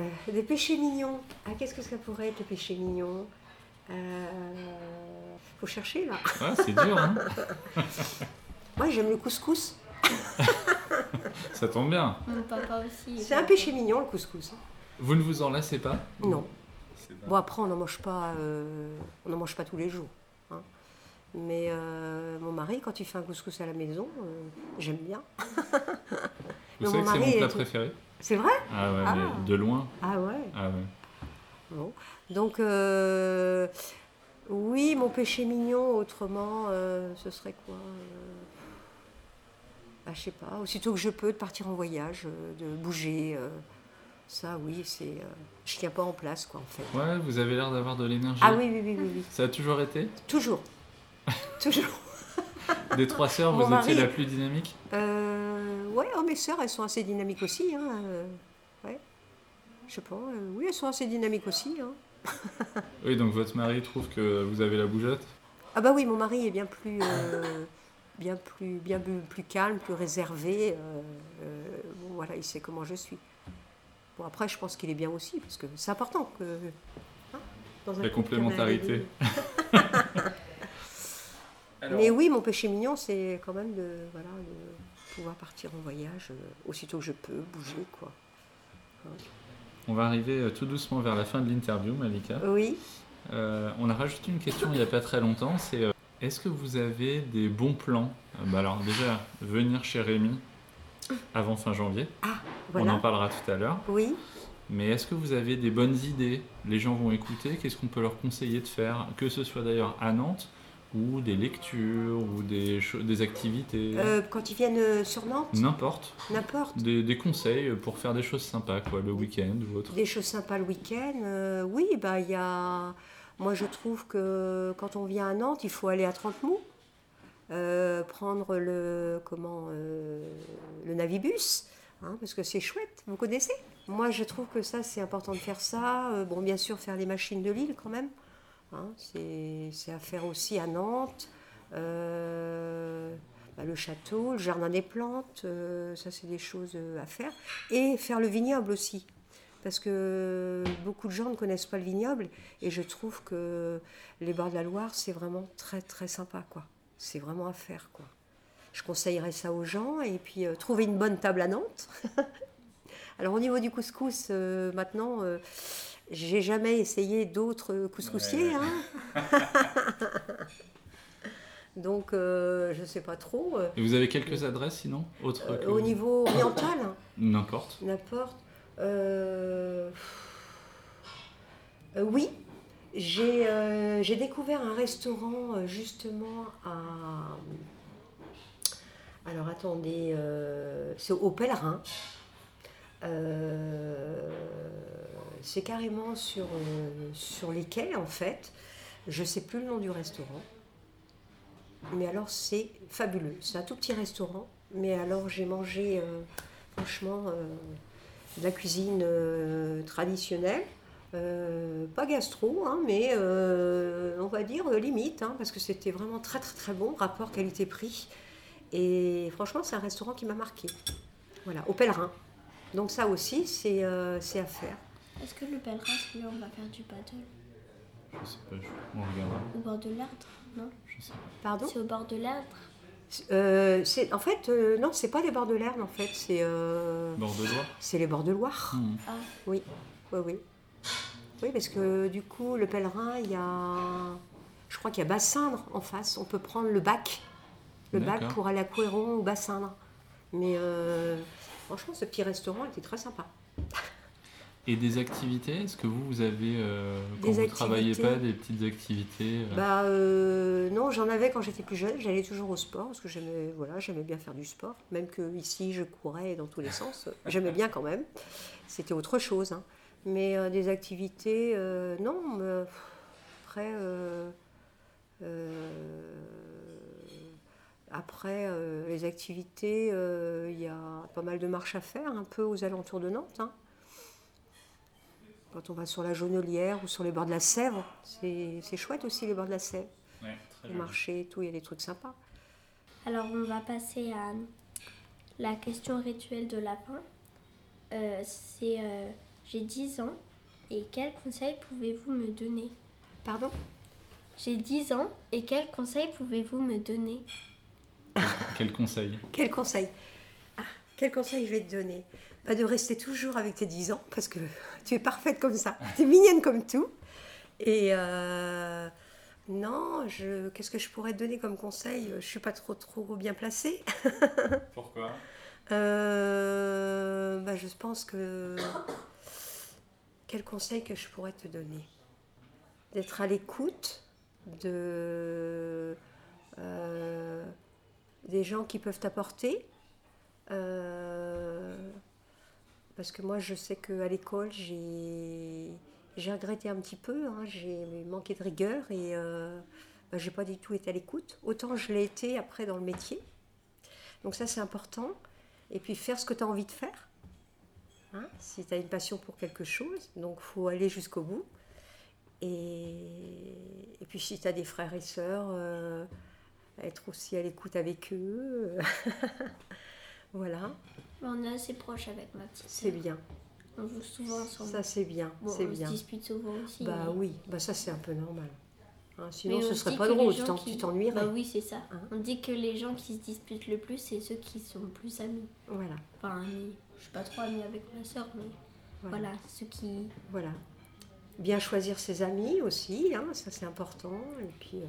Euh, des péchés mignons. Ah, qu'est-ce que ça pourrait être, le péché mignon euh, Faut chercher là. Ouais, c'est dur, hein Moi, j'aime le couscous. Ça tombe bien. Mon papa aussi. C'est un péché mignon, le couscous. Vous ne vous en lassez pas? Non. Bon, après, on n'en mange pas, euh, on mange pas tous les jours. hein. Mais euh, mon mari, quand il fait un couscous à la maison, euh, j'aime bien. Vous savez mon que c'est mon plat préféré C'est vrai? Ah ouais, Ah. mais de loin. Ah ouais. Ah ouais. Bon. Donc, euh, oui, mon péché mignon, autrement, ce serait quoi bah, Je sais pas. Aussitôt que je peux, de partir en voyage, de bouger. ça, oui, c'est. euh, je tiens pas en place, quoi, en fait. Ouais, vous avez l'air d'avoir de l'énergie. Ah oui, oui, oui, oui, oui. Ça a toujours été? Toujours. Toujours. Des trois sœurs, vous étiez mari- la plus dynamique? Euh, ouais, oh, mes sœurs, elles sont assez dynamiques aussi. Hein, euh, ouais. Je sais pas. euh, oui, elles sont assez dynamiques aussi. Hein. Oui, donc votre mari trouve que vous avez la bougeotte? Ah bah oui, mon mari est bien plus, euh, bien plus, bien plus, calme, plus réservé. bon, voilà, il sait comment je suis. Bon après, je pense qu'il est bien aussi parce que c'est important que. hein, dans un La complémentarité. Mais oui, mon péché mignon, c'est quand même de, voilà, de pouvoir partir en voyage euh, aussitôt que je peux, bouger quoi. On va arriver euh, tout doucement vers la fin de l'interview, Malika. Oui. Euh, on a rajouté une question il n'y a pas très longtemps, c'est euh, est-ce que vous avez des bons plans? Euh, bah Alors déjà, venir chez Rémi avant fin janvier, on Voilà. en parlera tout à l'heure. Oui. Mais est-ce que vous avez des bonnes idées? Les gens vont écouter, qu'est-ce qu'on peut leur conseiller de faire? Que ce soit d'ailleurs à Nantes, ou des lectures, ou des, des activités, Euh, quand ils viennent euh, sur Nantes, n'importe. n'importe. Des, des conseils pour faire des choses sympas, quoi, le week-end ou autre. Des choses sympas le week-end, euh, oui, bah il y a. Moi je trouve que quand on vient à Nantes, il faut aller à Trente-Mous, euh, prendre le comment le navibus, hein, parce que c'est chouette. Vous connaissez? Moi je trouve que ça c'est important de faire ça. Bon bien sûr faire les machines de Lille quand même, hein, c'est à faire aussi à Nantes. Euh, bah, le château, le jardin des plantes, euh, ça c'est des choses euh, à faire. Et faire le vignoble aussi parce que beaucoup de gens ne connaissent pas le vignoble et je trouve que les bords de la Loire c'est vraiment très très sympa. C'est vraiment à faire quoi. je conseillerais ça aux gens. Et puis, trouver une bonne table à Nantes. Alors, au niveau du couscous, maintenant, j'ai jamais essayé d'autres couscoussiers. Hein. Donc, je ne sais pas trop. Et vous avez quelques adresses sinon autres Au niveau oriental N'importe. N'importe. Euh, euh, oui, euh, j'ai découvert un restaurant justement à. Alors attendez, c'est au Pèlerin. C'est carrément sur, sur les quais en fait. Je ne sais plus le nom du restaurant. Mais alors c'est fabuleux. C'est un tout petit restaurant. Mais alors j'ai mangé franchement de la cuisine euh, traditionnelle. Euh, pas gastro, hein, mais euh, on va dire limite, hein, parce que c'était vraiment très très très bon, rapport qualité-prix. Et franchement, c'est un restaurant qui m'a marqué. Voilà, au pèlerin. Donc ça aussi, c'est à faire. Est-ce que le pèlerin, c'est là on va faire du paddle Je sais pas, on regardera. Au bord de l'Erdre, non Je sais pas. Pardon C'est au bord de l'Erdre euh, en fait, euh, non, c'est pas les bords de l'Erne, en fait, c'est. Euh, bords de Loire C'est les bords de Loire. Hmm. Ah. Oui, oui, oui. Oui, parce que du coup, le pèlerin, il y a. Je crois qu'il y a Bassindre en face. On peut prendre le bac. Le bac pour aller à Couéron ou Bassindre. Mais franchement, ce petit restaurant était très sympa. Et des activités Est-ce que vous, vous avez, euh, quand vous ne travaillez pas, des petites activités euh Bah euh, non, j'en avais quand j'étais plus jeune. J'allais toujours au sport parce que j'aimais, voilà, j'aimais bien faire du sport. Même que ici, je courais dans tous les sens. J'aimais bien quand même. C'était autre chose. Hein. Mais des activités, non. après, après les activités, il y a pas mal de marches à faire, un peu aux alentours de Nantes. Hein. Quand on va sur la Jaunelière ou sur les bords de la Sèvre, c'est chouette aussi les bords de la Sèvre. Ouais, le marché et tout, il y a des trucs sympas. Alors on va passer à la question rituelle de la fin. Euh, c'est euh, j'ai 10 ans et quels conseils pouvez-vous me donner? Pardon? J'ai 10 ans et quels conseils pouvez-vous me donner? Quel conseil? Quel conseil? Ah, Quel conseil je vais te donner? De rester toujours avec tes 10 ans parce que tu es parfaite comme ça. Tu es mignonne comme tout. Et euh, non, je, qu'est-ce que je pourrais te donner comme conseil? Je suis pas trop trop bien placée. Pourquoi? Euh, bah, Je pense que quel conseil que je pourrais te donner? D'être à l'écoute de euh, des gens qui peuvent t'apporter. Parce que moi, je sais qu'à l'école, j'ai, regretté un petit peu, hein. j'ai manqué de rigueur et euh, bah, j'ai pas du tout été à l'écoute. Autant je l'ai été après dans le métier. Donc ça, c'est important. Et puis faire ce que tu as envie de faire. Hein, si tu as une passion pour quelque chose, donc faut aller jusqu'au bout. Et, et, puis si tu as des frères et sœurs, euh, être aussi à l'écoute avec eux. voilà. On est assez proche avec ma petite. C'est bien. On joue souvent ensemble. Ça c'est bien, c'est on bien. se dispute souvent aussi. Bah oui, bah ça c'est un peu normal. Hein, sinon ce serait pas drôle, tu t'ennuierais. Bah oui, c'est ça. Hein on dit que les gens qui se disputent le plus, c'est ceux qui sont plus amis. Voilà. Enfin. Je suis pas trop amie avec ma soeur, mais voilà. ceux qui. Voilà. Bien choisir ses amis aussi, hein, ça c'est important. Et puis. Euh,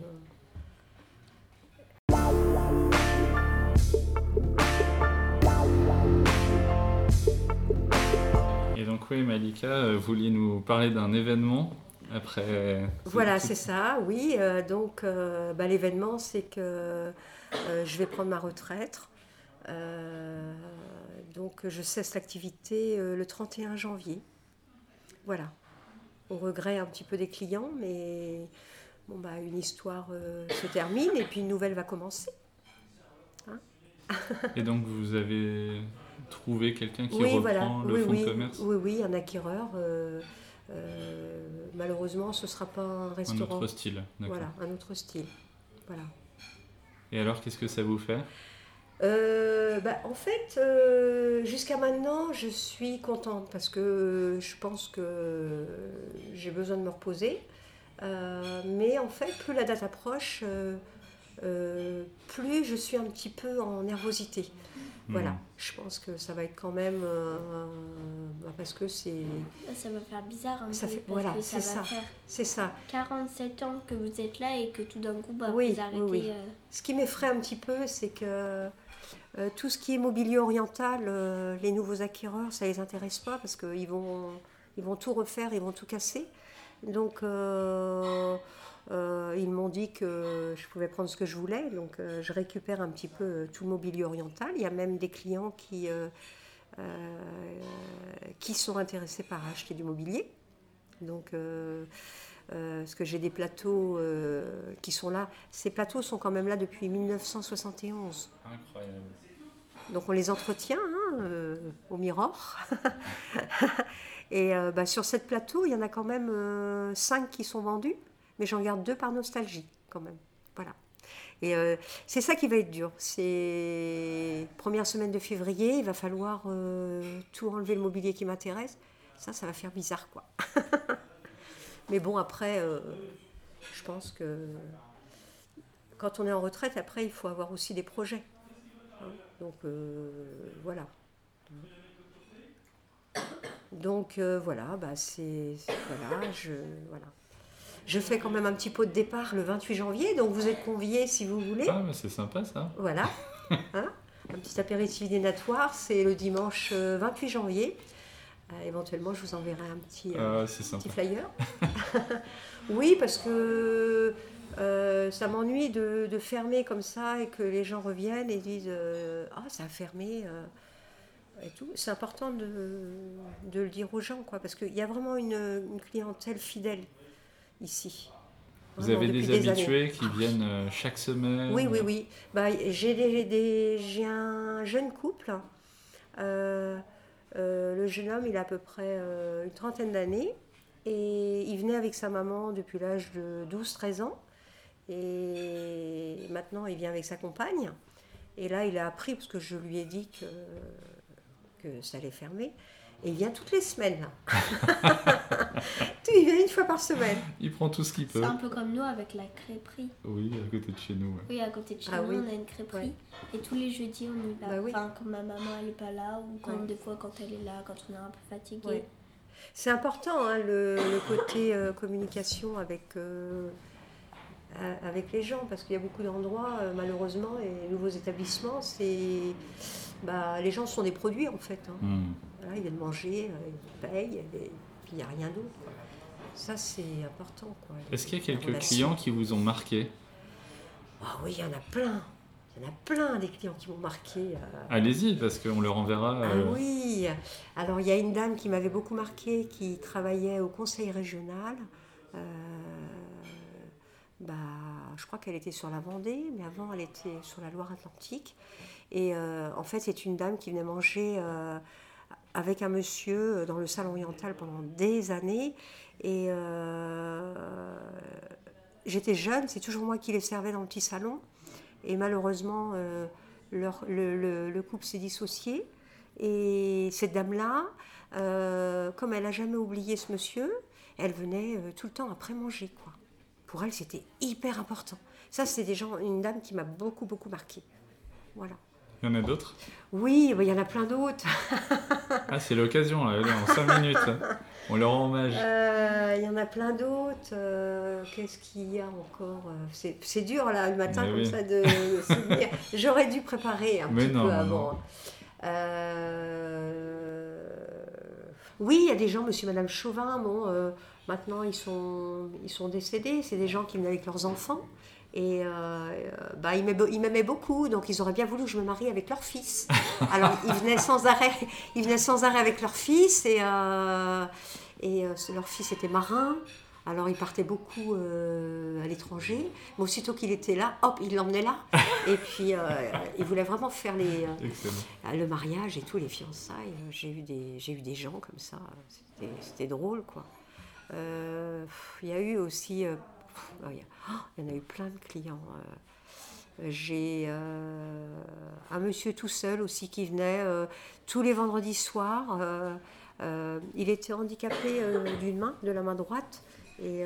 donc oui, Malika, euh, vous vouliez nous parler d'un événement après. Voilà, c'est ça, oui. Euh, donc euh, bah, l'événement, c'est que je vais prendre ma retraite. donc je cesse l'activité le 31 janvier. Voilà. Au regret un petit peu des clients, mais bon, bah, une histoire se termine et puis une nouvelle va commencer. Hein et donc vous avez trouver quelqu'un qui reprend le fonds de commerce Oui, oui, un acquéreur. Euh, euh, malheureusement, ce ne sera pas un restaurant. Un autre style. Voilà, un autre style. Voilà. Et alors, qu'est-ce que ça vous fait? Euh, bah, en fait, jusqu'à maintenant, je suis contente parce que je pense que j'ai besoin de me reposer. mais en fait, plus la date approche, plus je suis un petit peu en nervosité. Voilà, Mhm. je pense que ça va être quand même euh, bah, parce que c'est Ça va faire bizarre un Ça peu fait- parce voilà, que ça c'est va ça. faire c'est ça. 47 ans que vous êtes là et que tout d'un coup bah, Oui, vous arrêtez. oui, oui. euh, Ce qui m'effraie un petit peu, c'est que euh, tout ce qui est mobilier oriental, euh, les nouveaux acquéreurs, ça les intéresse pas parce qu'ils vont, ils vont tout refaire, ils vont tout casser. Donc, euh, ils m'ont dit que je pouvais prendre ce que je voulais. Donc, euh, je récupère un petit peu euh, tout le mobilier oriental. Il y a même des clients qui, euh, qui sont intéressés par acheter du mobilier. Donc, parce que j'ai des plateaux qui sont là. Ces plateaux sont quand même là depuis 1971. Incroyable. Donc on les entretient hein, euh, au Mirror. Et euh, bah, sur cette plateau, il y en a quand même euh, cinq qui sont vendus, mais j'en garde deux par nostalgie quand même. Voilà. Et euh, c'est ça qui va être dur. C'est première semaine de février, il va falloir euh, tout enlever le mobilier qui m'intéresse. Ça, ça va faire bizarre, quoi. mais bon, après, euh, je pense que quand on est en retraite, après, il faut avoir aussi des projets. Hein. Donc voilà. Donc voilà, bah c'est- voilà, je voilà. Je fais quand même un petit pot de départ le 28 janvier, donc vous êtes conviés si vous voulez. Ah, mais c'est sympa ça. Voilà. Hein un petit apéritif dînatoire, c'est le dimanche euh, 28 janvier. Euh, éventuellement, je vous enverrai un petit, euh, Ah, petit flyer. oui, parce que euh, ça m'ennuie de, de fermer comme ça et que les gens reviennent et disent euh, Ah, ça a fermé. euh, et tout. C'est important de, de le dire aux gens, quoi, parce qu'il y a vraiment une, une clientèle fidèle ici. Vous avez des habitués qui viennent euh, chaque semaine Oui, oui, oui. Bah, j'ai des, des- j'ai un jeune couple. Euh, euh, le jeune homme, il a à peu près euh, une trentaine d'années. Et il venait avec sa maman depuis l'âge de 12-13 ans. Et maintenant, il vient avec sa compagne. Et là, il a appris, parce que je lui ai dit que, que ça allait fermer. Et il vient toutes les semaines. là. il vient une fois par semaine. Il prend tout ce qu'il peut. C'est un peu comme nous avec la crêperie. Oui, à côté de chez nous. ouais. Oui, à côté de chez Ah nous, oui. on a une crêperie. Ouais. Et tous les jeudis, on y va. Bah oui. Enfin, quand ma maman elle est pas là, ou quand Ouais. des fois quand elle est là, quand on est un peu fatigué. Ouais. C'est important hein, le, le côté euh, communication avec, euh, a- avec les gens parce qu'il y a beaucoup d'endroits, euh, malheureusement, et les nouveaux établissements, c'est bah, les gens sont des produits en fait. hein. Hmm. Voilà, ils viennent manger, euh, ils payent, et puis il n'y a rien d'autre. Ça, c'est important. Est-ce qu'il y a quelques clients qui vous ont marqué? Ah oui, il y en a plein. Il y en a plein des clients qui m'ont marqué. euh, Allez-y, parce qu'on leur enverra. Ah euh, oui Alors il y a une dame qui m'avait beaucoup marqué, qui travaillait au conseil régional. Euh, bah, je crois qu'elle était sur la Vendée, mais avant elle était sur la Loire-Atlantique. Et euh, en fait, c'est une dame qui venait manger avec un monsieur dans le salon oriental pendant des années. Et euh, j'étais jeune, c'est toujours moi qui les servais dans le petit salon. Et malheureusement, euh, leur- le, le- le couple s'est dissocié. Et cette dame-là, euh, comme elle n'a jamais oublié ce monsieur, elle venait euh, tout le temps après manger. Quoi. Pour elle, c'était hyper important. Ça, c'est une dame qui m'a beaucoup, beaucoup marqué. Voilà. Il y en a d'autres Oui, il y en a plein d'autres. Ah, c'est l'occasion, là. En 5 minutes. On leur rend hommage. Euh, Il y en a plein d'autres. Euh, Qu'est-ce qu'il y a encore Euh, C'est dur, là, le matin, Mais comme oui. ça, de. J'aurais dû préparer un Mais petit non, peu avant. Euh, Oui, il y a des gens, monsieur, madame Chauvin, bon, maintenant, ils sont, ils sont décédés. C'est des gens qui venaient avec leurs enfants. Et euh, euh, bah, ils m'aimaient beaucoup, donc ils auraient bien voulu que je me marie avec leur fils. Alors, ils venaient sans arrêt, ils venaient sans arrêt avec leur fils, et, euh, et euh, leur fils était marin. Alors, il partait beaucoup à l'étranger. Mais aussitôt qu'il était là, hop, il l'emmenait là. Et puis, il voulait vraiment faire les, le mariage et tout, les fiançailles. J'ai eu des, j'ai eu des gens comme ça. C'était, drôle, quoi. Il y a eu aussi... pff, oh, il y, en a eu plein de clients. euh. J'ai euh, un monsieur tout seul aussi qui venait euh, tous les vendredis soirs. euh, il était handicapé d'une main, de la main droite. Et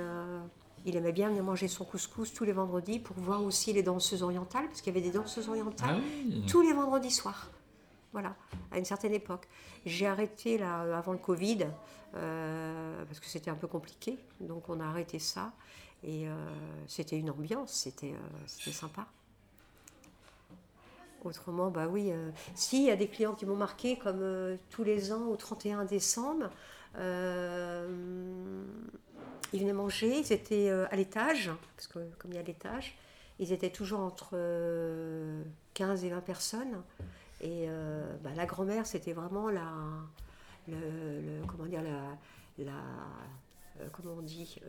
Il aimait bien venir manger son couscous tous les vendredis pour voir aussi les danseuses orientales, parce qu'il y avait des danseuses orientales Ah oui tous les vendredis soirs. Voilà, à une certaine époque. J'ai arrêté là avant le Covid parce que c'était un peu compliqué, donc on a arrêté ça et euh, c'était une ambiance, c'était euh, c'était sympa. Autrement, bah oui, euh, si il y a des clients qui m'ont marqué comme tous les ans au 31 décembre, ils venaient manger, ils étaient à l'étage, parce que comme il y a l'étage, ils étaient toujours entre euh, 15 et 20 personnes. Et bah, la grand-mère, c'était vraiment la, comment dire, la, comment on dit,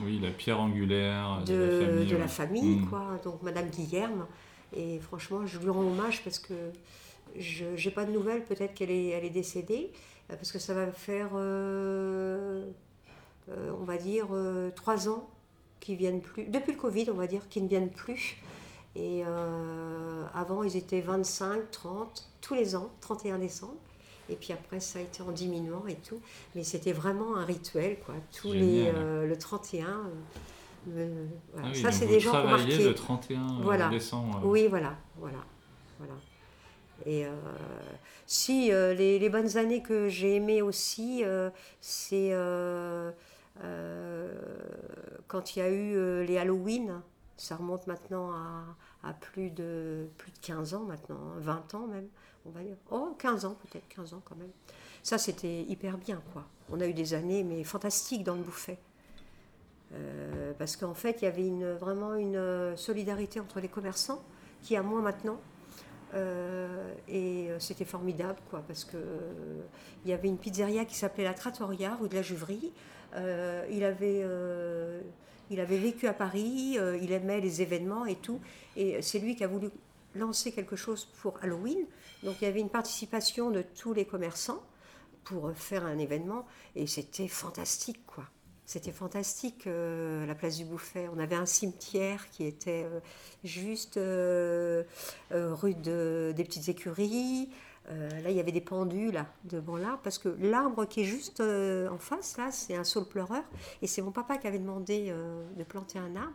Oui, la pierre angulaire de, de, la famille. de la ouais. famille, Mm. quoi. Donc Madame Guillerme. Et franchement, je lui rends hommage parce que je n'ai pas de nouvelles. Peut-être qu'elle est, elle est décédée. euh, Parce que ça va faire, euh, euh, on va dire, euh, trois ans qu'ils viennent plus. Depuis le Covid, on va dire, qu'ils ne viennent plus. Et euh, avant, ils étaient 25, 30, tous les ans, 31 décembre. Et puis après, ça a été en diminuant et tout. Mais c'était vraiment un rituel, quoi. Tous les, euh, le 31. euh, voilà. Ah oui, ça, c'est des gens qui le 31 Voilà. décembre. euh, Oui, voilà, voilà, voilà. Et euh, si euh, les, les bonnes années que j'ai aimées aussi, euh, c'est euh, euh, quand il y a eu euh, les Halloween. Ça remonte maintenant à, à plus, de, plus de 15 ans maintenant, hein, 20 ans même, on va dire. Oh, 15 ans peut-être, 15 ans quand même. Ça, c'était hyper bien, quoi. On a eu des années, mais fantastiques dans le bouffet. Euh, parce qu'en fait, il y avait vraiment une euh, solidarité entre les commerçants, qui a moins maintenant. Euh, et c'était formidable, quoi, parce que euh, il y avait une pizzeria qui s'appelait la Trattoria, rue de la Juverie. Il, avait, vécu à Paris, il aimait les événements et tout. Et c'est lui qui a voulu lancer quelque chose pour Halloween. Donc il y avait une participation de tous les commerçants pour faire un événement. Et c'était fantastique, quoi. C'était fantastique, euh, la place du Bouffet. On avait un cimetière qui était euh, juste euh, rue de- des Petites Écuries. Là, il y avait des pendus là, devant l'arbre, parce que l'arbre qui est juste en face, là, c'est un saule pleureur. Et c'est mon papa qui avait demandé de planter un arbre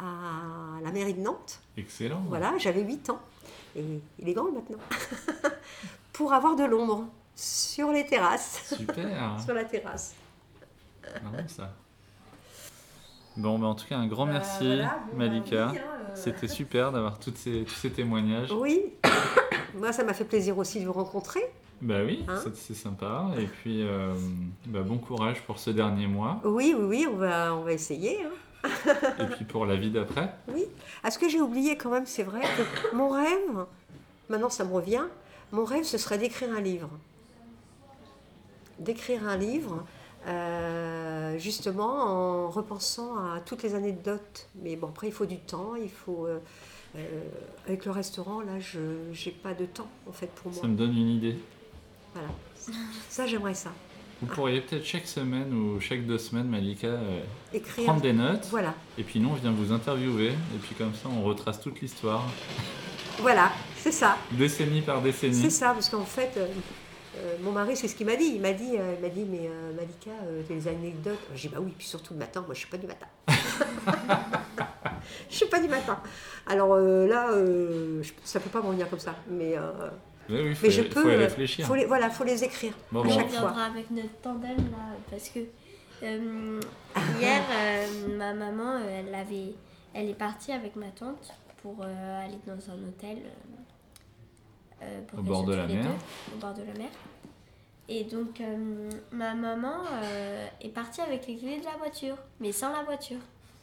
à la mairie de Nantes. Excellent. Voilà, j'avais 8 ans. Et il est grand maintenant. Pour avoir de l'ombre sur les terrasses, Super. sur la terrasse. Marrant, ça. Bon, bah, en tout cas, un grand Bah, merci, voilà, bon, Malika. bah oui, hein, euh. C'était super d'avoir toutes ces, tous ces témoignages. Oui, moi ça m'a fait plaisir aussi de vous rencontrer. Bah oui, Hein c'est- c'est sympa. Et puis, euh, bah, bon courage pour ce dernier mois. Oui, oui, oui, on va, on va essayer. hein. Et puis pour la vie d'après. Oui. Ah, ce que j'ai oublié quand même, c'est vrai que mon rêve, maintenant ça me revient, mon rêve ce serait d'écrire un livre. D'écrire un livre, euh, justement en repensant à toutes les anecdotes. Mais bon, après il faut du temps, il faut. euh, euh, avec le restaurant, là, je n'ai pas de temps en fait pour moi. Ça me donne une idée. Voilà. Ça, j'aimerais ça. Vous pourriez peut-être chaque semaine ou chaque deux semaines, Malika, euh, Écrire. prendre des notes. Voilà. Et puis nous, on vient vous interviewer. Et puis comme ça, on retrace toute l'histoire, Voilà, c'est ça. décennie par décennie. C'est ça, parce qu'en fait, euh, euh, mon mari, c'est ce qu'il m'a dit. Il m'a dit, il m'a dit mais Malika, des anecdotes J'ai dit, bah oui, puis surtout le matin. Moi, je suis pas du matin. je suis pas du matin. Alors là, ça peut pas m'en venir comme ça. Mais, Oui, oui, faut, mais je peux. faut y euh, réfléchir. faut les, voilà, faut les écrire. Bon, à bon. Chaque fois. avec notre tandem là parce que euh, hier euh, ma maman euh, elle avait elle est partie avec ma tante pour euh, aller dans un hôtel pour Au bord de la mer. deux, au bord de la mer et donc euh, ma maman euh, est partie avec les clés de la voiture mais sans la voiture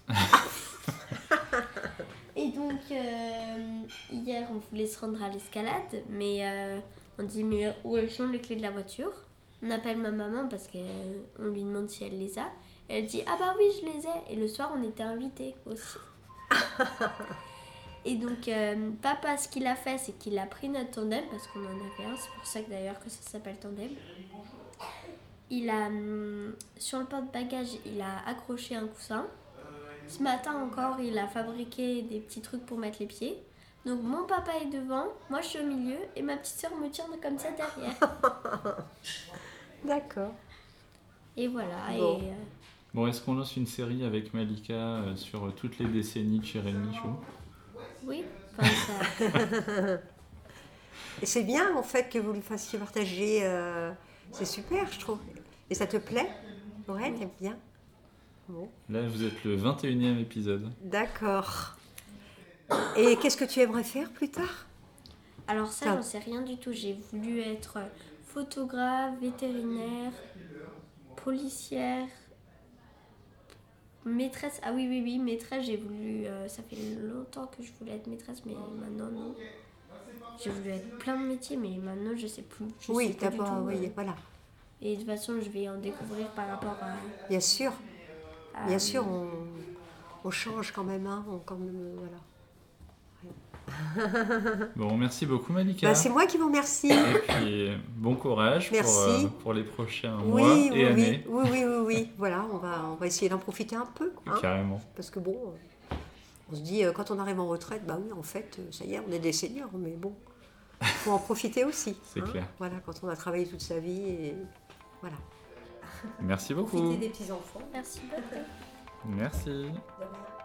donc euh, hier on voulait se rendre à l'escalade mais euh, on dit mais où sont les clés de la voiture? On appelle ma maman parce qu'on lui demande si elle les a. Elle dit Ah bah oui, je les ai. Et le soir, on était invités aussi. Et donc, euh, papa, ce qu'il a fait, c'est qu'il a pris notre tandem, parce qu'on en avait un, c'est pour ça que d'ailleurs que ça s'appelle tandem. Il a, hum, sur le porte-bagages, il a accroché un coussin. Ce matin encore, il a fabriqué des petits trucs pour mettre les pieds. Donc, mon papa est devant, moi je suis au milieu, et ma petite soeur me tient comme ça derrière. D'accord. Et voilà. Bon. Et, euh, Bon, est-ce qu'on lance une série avec Malika euh, sur toutes les décennies de Chirel Michou oui, enfin, ça- Et c'est bien en fait que vous le fassiez partager. euh, c'est super, je trouve. Et ça te plaît? Ouais, t'aimes bien? Bon, Là, vous êtes le 21e épisode. d'accord. Et qu'est-ce que tu aimerais faire plus tard? Alors ça, j'en sais rien du tout. J'ai voulu être photographe, vétérinaire, policière, maîtresse. Ah oui, oui, oui, maîtresse, j'ai voulu... euh, ça fait longtemps que je voulais être maîtresse, mais maintenant, non. J'ai voulu être plein de métiers, mais maintenant, je sais plus. Je Oui, sais plus t'as du pas. tout, Oui, euh, voilà. Et de toute façon, je vais en découvrir par rapport à... Bien sûr, bien sûr, on, on change quand même. Hein, on, quand même euh, voilà. Bon, merci beaucoup Malika. Bah, c'est moi qui vous remercie. Et puis, bon courage pour, Merci. euh, pour les prochains Oui, mois oui, et oui, années. oui, oui, oui, oui. Voilà, on va, on va essayer d'en profiter un peu. hein, Carrément. parce que bon, euh, on se dit, euh, quand on arrive en retraite, bah oui, en fait, euh, ça y est, on est des seniors, mais bon, faut en profiter aussi. hein. C'est clair. Voilà, quand on a travaillé toute sa vie, et voilà. Merci beaucoup. Profiter des petits-enfants. Merci beaucoup. Merci. De rien.